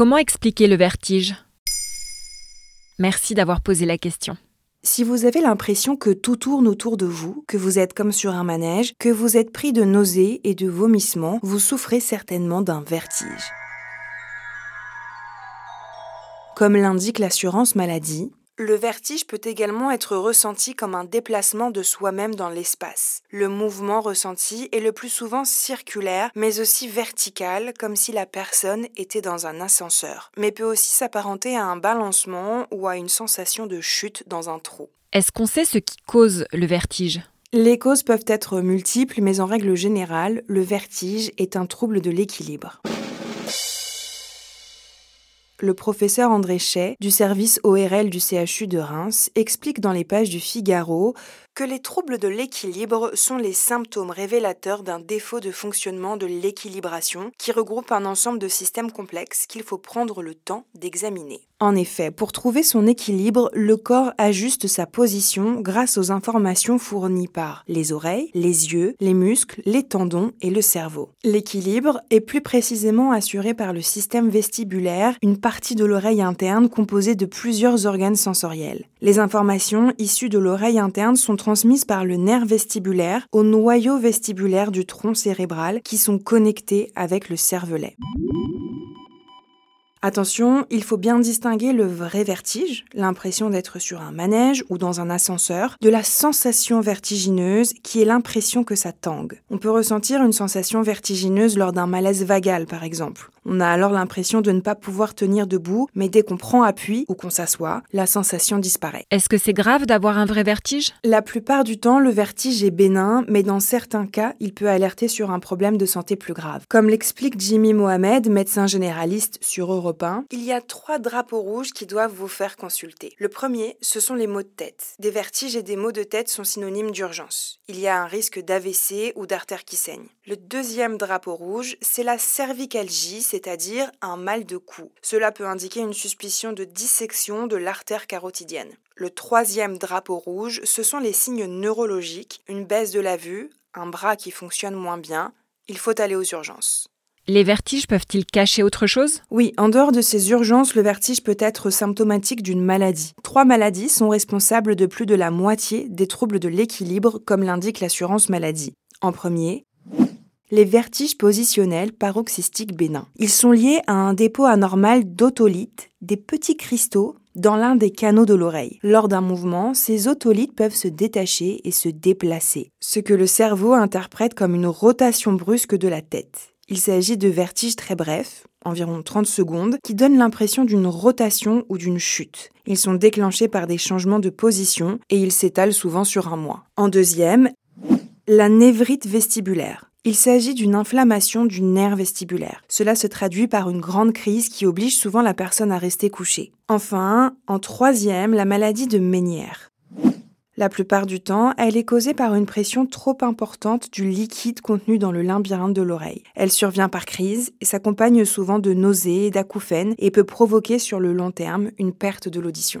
Comment expliquer le vertige? Merci d'avoir posé la question. Si vous avez l'impression que tout tourne autour de vous, que vous êtes comme sur un manège, que vous êtes pris de nausées et de vomissements, vous souffrez certainement d'un vertige. Comme l'indique l'assurance maladie, le vertige peut également être ressenti comme un déplacement de soi-même dans l'espace. Le mouvement ressenti est le plus souvent circulaire, mais aussi vertical, comme si la personne était dans un ascenseur, mais peut aussi s'apparenter à un balancement ou à une sensation de chute dans un trou. Est-ce qu'on sait ce qui cause le vertige? Les causes peuvent être multiples, mais en règle générale, le vertige est un trouble de l'équilibre le professeur André Chay, du service ORL du CHU de Reims, explique dans les pages du Figaro que les troubles de l'équilibre sont les symptômes révélateurs d'un défaut de fonctionnement de l'équilibration qui regroupe un ensemble de systèmes complexes qu'il faut prendre le temps d'examiner. En effet, pour trouver son équilibre, le corps ajuste sa position grâce aux informations fournies par les oreilles, les yeux, les muscles, les tendons et le cerveau. L'équilibre est plus précisément assuré par le système vestibulaire, une partie de l'oreille interne composée de plusieurs organes sensoriels. Les informations issues de l'oreille interne sont transmises par le nerf vestibulaire au noyau vestibulaire du tronc cérébral qui sont connectés avec le cervelet. Attention, il faut bien distinguer le vrai vertige, l'impression d'être sur un manège ou dans un ascenseur, de la sensation vertigineuse qui est l'impression que ça tangue. On peut ressentir une sensation vertigineuse lors d'un malaise vagal par exemple. On a alors l'impression de ne pas pouvoir tenir debout, mais dès qu'on prend appui ou qu'on s'assoit, la sensation disparaît. Est-ce que c'est grave d'avoir un vrai vertige? La plupart du temps, le vertige est bénin, mais dans certains cas, il peut alerter sur un problème de santé plus grave. Comme l'explique Jimmy Mohamed, médecin généraliste sur Europe 1, il y a trois drapeaux rouges qui doivent vous faire consulter. Le premier, ce sont les maux de tête. Des vertiges et des maux de tête sont synonymes d'urgence. Il y a un risque d'AVC ou d'artère qui saigne. Le deuxième drapeau rouge, c'est la cervicalgie, c'est-à-dire un mal de cou. Cela peut indiquer une suspicion de dissection de l'artère carotidienne. Le troisième drapeau rouge, ce sont les signes neurologiques, une baisse de la vue, un bras qui fonctionne moins bien. Il faut aller aux urgences. Les vertiges peuvent-ils cacher autre chose? Oui, en dehors de ces urgences, le vertige peut être symptomatique d'une maladie. Trois maladies sont responsables de plus de la moitié des troubles de l'équilibre, comme l'indique l'assurance maladie. En premier, les vertiges positionnels paroxystiques bénins. Ils sont liés à un dépôt anormal d'autolithes, des petits cristaux, dans l'un des canaux de l'oreille. Lors d'un mouvement, ces otolithes peuvent se détacher et se déplacer, ce que le cerveau interprète comme une rotation brusque de la tête. Il s'agit de vertiges très brefs, environ 30 secondes, qui donnent l'impression d'une rotation ou d'une chute. Ils sont déclenchés par des changements de position et ils s'étalent souvent sur un mois. En deuxième, la névrite vestibulaire. Il s'agit d'une inflammation du nerf vestibulaire. Cela se traduit par une grande crise qui oblige souvent la personne à rester couchée. Enfin, en troisième, la maladie de Ménière. La plupart du temps, elle est causée par une pression trop importante du liquide contenu dans le labyrinthe de l'oreille. Elle survient par crise et s'accompagne souvent de nausées et d'acouphènes et peut provoquer sur le long terme une perte de l'audition.